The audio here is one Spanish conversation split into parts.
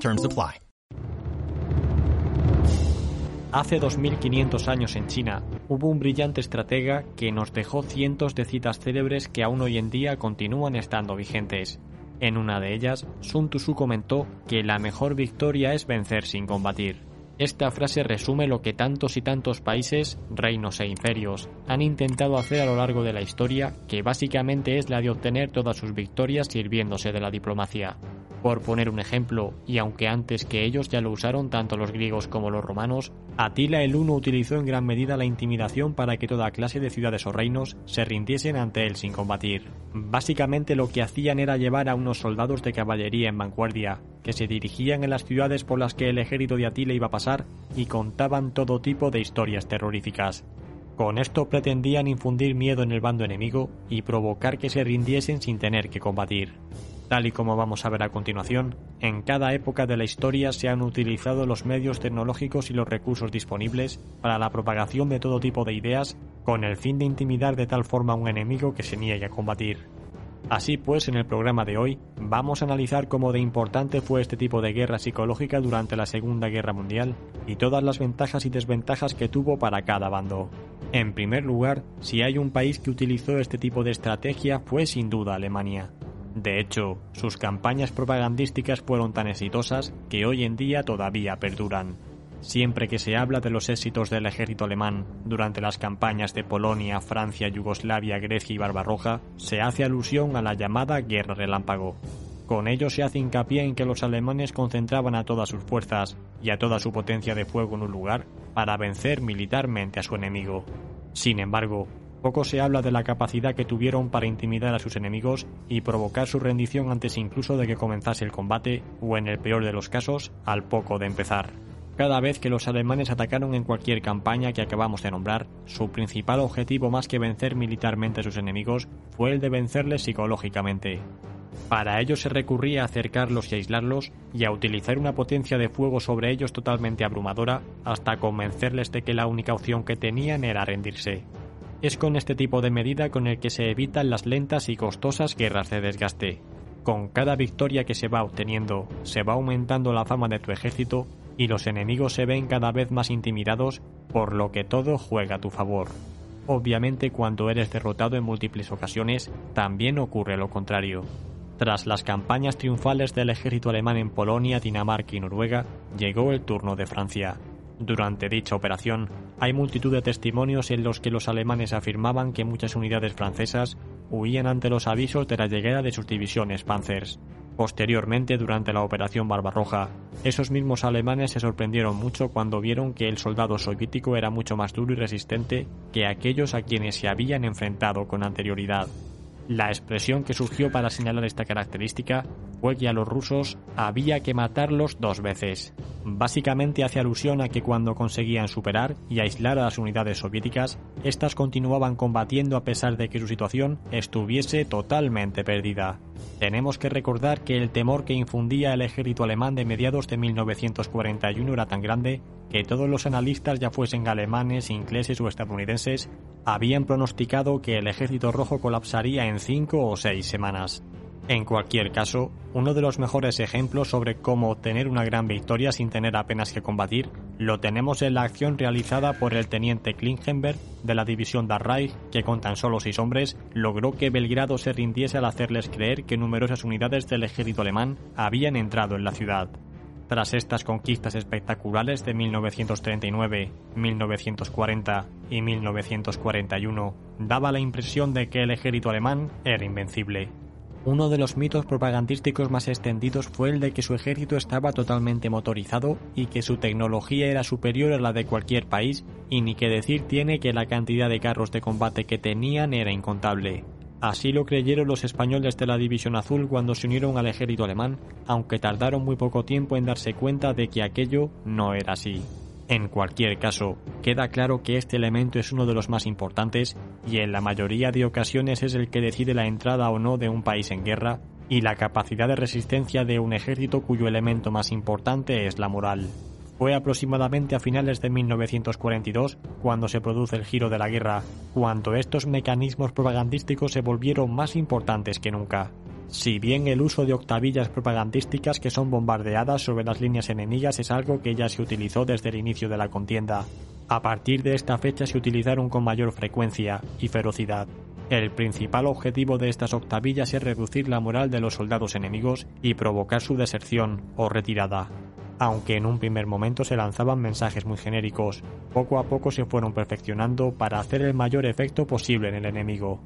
Terms apply. Hace 2500 años en China hubo un brillante estratega que nos dejó cientos de citas célebres que aún hoy en día continúan estando vigentes. En una de ellas, Sun Tzu comentó que la mejor victoria es vencer sin combatir. Esta frase resume lo que tantos y tantos países, reinos e imperios han intentado hacer a lo largo de la historia, que básicamente es la de obtener todas sus victorias sirviéndose de la diplomacia. Por poner un ejemplo, y aunque antes que ellos ya lo usaron tanto los griegos como los romanos, Atila el Uno utilizó en gran medida la intimidación para que toda clase de ciudades o reinos se rindiesen ante él sin combatir. Básicamente lo que hacían era llevar a unos soldados de caballería en vanguardia, que se dirigían en las ciudades por las que el ejército de Atila iba a pasar y contaban todo tipo de historias terroríficas. Con esto pretendían infundir miedo en el bando enemigo y provocar que se rindiesen sin tener que combatir. Tal y como vamos a ver a continuación, en cada época de la historia se han utilizado los medios tecnológicos y los recursos disponibles para la propagación de todo tipo de ideas con el fin de intimidar de tal forma a un enemigo que se niegue a combatir. Así pues, en el programa de hoy vamos a analizar cómo de importante fue este tipo de guerra psicológica durante la Segunda Guerra Mundial y todas las ventajas y desventajas que tuvo para cada bando. En primer lugar, si hay un país que utilizó este tipo de estrategia fue sin duda Alemania. De hecho, sus campañas propagandísticas fueron tan exitosas que hoy en día todavía perduran. Siempre que se habla de los éxitos del ejército alemán durante las campañas de Polonia, Francia, Yugoslavia, Grecia y Barbarroja, se hace alusión a la llamada Guerra Relámpago. Con ello se hace hincapié en que los alemanes concentraban a todas sus fuerzas y a toda su potencia de fuego en un lugar para vencer militarmente a su enemigo. Sin embargo, poco se habla de la capacidad que tuvieron para intimidar a sus enemigos y provocar su rendición antes incluso de que comenzase el combate, o en el peor de los casos, al poco de empezar. Cada vez que los alemanes atacaron en cualquier campaña que acabamos de nombrar, su principal objetivo más que vencer militarmente a sus enemigos fue el de vencerles psicológicamente. Para ello se recurría a acercarlos y aislarlos y a utilizar una potencia de fuego sobre ellos totalmente abrumadora hasta convencerles de que la única opción que tenían era rendirse. Es con este tipo de medida con el que se evitan las lentas y costosas guerras de desgaste. Con cada victoria que se va obteniendo, se va aumentando la fama de tu ejército y los enemigos se ven cada vez más intimidados, por lo que todo juega a tu favor. Obviamente cuando eres derrotado en múltiples ocasiones, también ocurre lo contrario. Tras las campañas triunfales del ejército alemán en Polonia, Dinamarca y Noruega, llegó el turno de Francia. Durante dicha operación, hay multitud de testimonios en los que los alemanes afirmaban que muchas unidades francesas huían ante los avisos de la llegada de sus divisiones Panzers. Posteriormente, durante la Operación Barbarroja, esos mismos alemanes se sorprendieron mucho cuando vieron que el soldado soviético era mucho más duro y resistente que aquellos a quienes se habían enfrentado con anterioridad. La expresión que surgió para señalar esta característica fue que a los rusos había que matarlos dos veces. Básicamente hace alusión a que cuando conseguían superar y aislar a las unidades soviéticas, éstas continuaban combatiendo a pesar de que su situación estuviese totalmente perdida. Tenemos que recordar que el temor que infundía el ejército alemán de mediados de 1941 era tan grande que todos los analistas, ya fuesen alemanes, ingleses o estadounidenses, habían pronosticado que el ejército rojo colapsaría en cinco o seis semanas. En cualquier caso, uno de los mejores ejemplos sobre cómo obtener una gran victoria sin tener apenas que combatir lo tenemos en la acción realizada por el teniente Klingenberg de la división de que con tan solo seis hombres logró que Belgrado se rindiese al hacerles creer que numerosas unidades del ejército alemán habían entrado en la ciudad. Tras estas conquistas espectaculares de 1939, 1940 y 1941, daba la impresión de que el ejército alemán era invencible. Uno de los mitos propagandísticos más extendidos fue el de que su ejército estaba totalmente motorizado y que su tecnología era superior a la de cualquier país, y ni que decir tiene que la cantidad de carros de combate que tenían era incontable. Así lo creyeron los españoles de la División Azul cuando se unieron al ejército alemán, aunque tardaron muy poco tiempo en darse cuenta de que aquello no era así. En cualquier caso, queda claro que este elemento es uno de los más importantes y en la mayoría de ocasiones es el que decide la entrada o no de un país en guerra y la capacidad de resistencia de un ejército cuyo elemento más importante es la moral. Fue aproximadamente a finales de 1942 cuando se produce el giro de la guerra, cuando estos mecanismos propagandísticos se volvieron más importantes que nunca. Si bien el uso de octavillas propagandísticas que son bombardeadas sobre las líneas enemigas es algo que ya se utilizó desde el inicio de la contienda, a partir de esta fecha se utilizaron con mayor frecuencia y ferocidad. El principal objetivo de estas octavillas es reducir la moral de los soldados enemigos y provocar su deserción o retirada. Aunque en un primer momento se lanzaban mensajes muy genéricos, poco a poco se fueron perfeccionando para hacer el mayor efecto posible en el enemigo.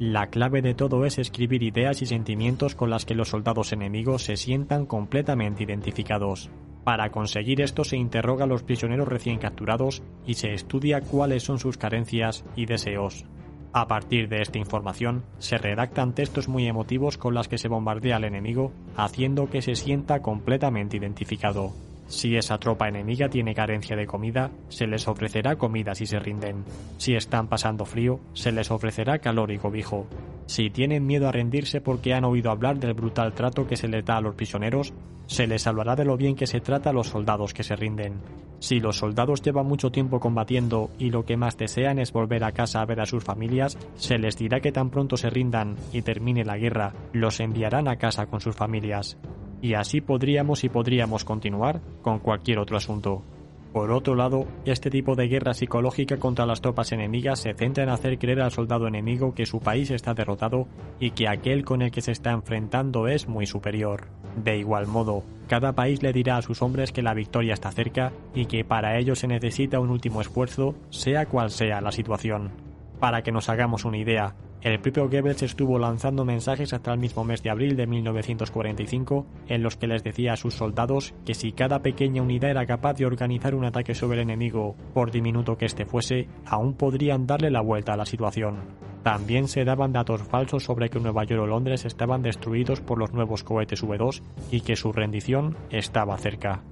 La clave de todo es escribir ideas y sentimientos con las que los soldados enemigos se sientan completamente identificados. Para conseguir esto se interroga a los prisioneros recién capturados y se estudia cuáles son sus carencias y deseos. A partir de esta información, se redactan textos muy emotivos con las que se bombardea al enemigo, haciendo que se sienta completamente identificado. Si esa tropa enemiga tiene carencia de comida, se les ofrecerá comida si se rinden. Si están pasando frío, se les ofrecerá calor y cobijo. Si tienen miedo a rendirse porque han oído hablar del brutal trato que se les da a los prisioneros, se les hablará de lo bien que se trata a los soldados que se rinden. Si los soldados llevan mucho tiempo combatiendo y lo que más desean es volver a casa a ver a sus familias, se les dirá que tan pronto se rindan y termine la guerra, los enviarán a casa con sus familias y así podríamos y podríamos continuar con cualquier otro asunto. Por otro lado, este tipo de guerra psicológica contra las tropas enemigas se centra en hacer creer al soldado enemigo que su país está derrotado y que aquel con el que se está enfrentando es muy superior. De igual modo, cada país le dirá a sus hombres que la victoria está cerca y que para ello se necesita un último esfuerzo, sea cual sea la situación. Para que nos hagamos una idea, el propio Goebbels estuvo lanzando mensajes hasta el mismo mes de abril de 1945 en los que les decía a sus soldados que si cada pequeña unidad era capaz de organizar un ataque sobre el enemigo, por diminuto que éste fuese, aún podrían darle la vuelta a la situación. También se daban datos falsos sobre que Nueva York o Londres estaban destruidos por los nuevos cohetes V2 y que su rendición estaba cerca.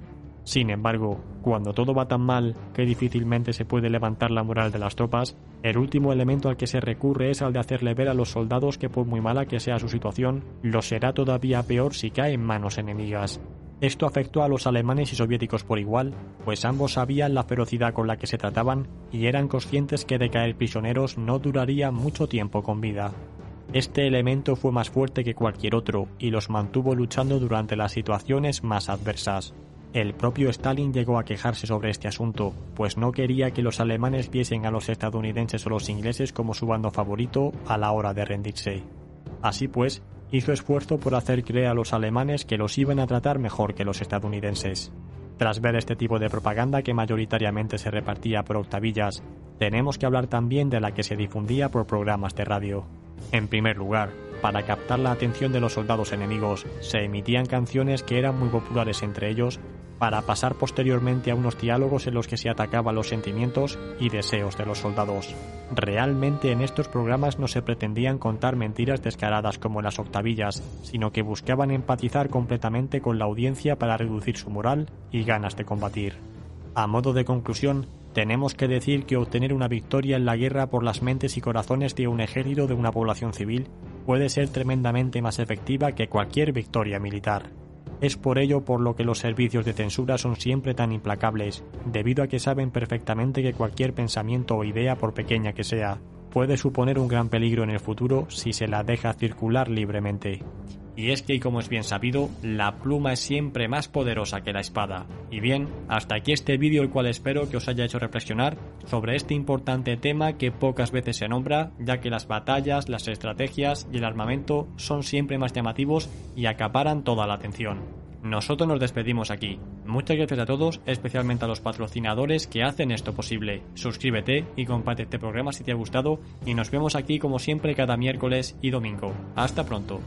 Sin embargo, cuando todo va tan mal que difícilmente se puede levantar la moral de las tropas, el último elemento al que se recurre es al de hacerle ver a los soldados que por muy mala que sea su situación, lo será todavía peor si cae en manos enemigas. Esto afectó a los alemanes y soviéticos por igual, pues ambos sabían la ferocidad con la que se trataban y eran conscientes que de caer prisioneros no duraría mucho tiempo con vida. Este elemento fue más fuerte que cualquier otro y los mantuvo luchando durante las situaciones más adversas. El propio Stalin llegó a quejarse sobre este asunto, pues no quería que los alemanes viesen a los estadounidenses o los ingleses como su bando favorito a la hora de rendirse. Así pues, hizo esfuerzo por hacer creer a los alemanes que los iban a tratar mejor que los estadounidenses. Tras ver este tipo de propaganda que mayoritariamente se repartía por octavillas, tenemos que hablar también de la que se difundía por programas de radio. En primer lugar, para captar la atención de los soldados enemigos, se emitían canciones que eran muy populares entre ellos, para pasar posteriormente a unos diálogos en los que se atacaban los sentimientos y deseos de los soldados. Realmente en estos programas no se pretendían contar mentiras descaradas como las octavillas, sino que buscaban empatizar completamente con la audiencia para reducir su moral y ganas de combatir. A modo de conclusión, tenemos que decir que obtener una victoria en la guerra por las mentes y corazones de un ejército de una población civil puede ser tremendamente más efectiva que cualquier victoria militar. Es por ello por lo que los servicios de censura son siempre tan implacables, debido a que saben perfectamente que cualquier pensamiento o idea, por pequeña que sea, puede suponer un gran peligro en el futuro si se la deja circular libremente. Y es que, como es bien sabido, la pluma es siempre más poderosa que la espada. Y bien, hasta aquí este vídeo el cual espero que os haya hecho reflexionar sobre este importante tema que pocas veces se nombra, ya que las batallas, las estrategias y el armamento son siempre más llamativos y acaparan toda la atención. Nosotros nos despedimos aquí. Muchas gracias a todos, especialmente a los patrocinadores que hacen esto posible. Suscríbete y comparte este programa si te ha gustado y nos vemos aquí como siempre cada miércoles y domingo. Hasta pronto.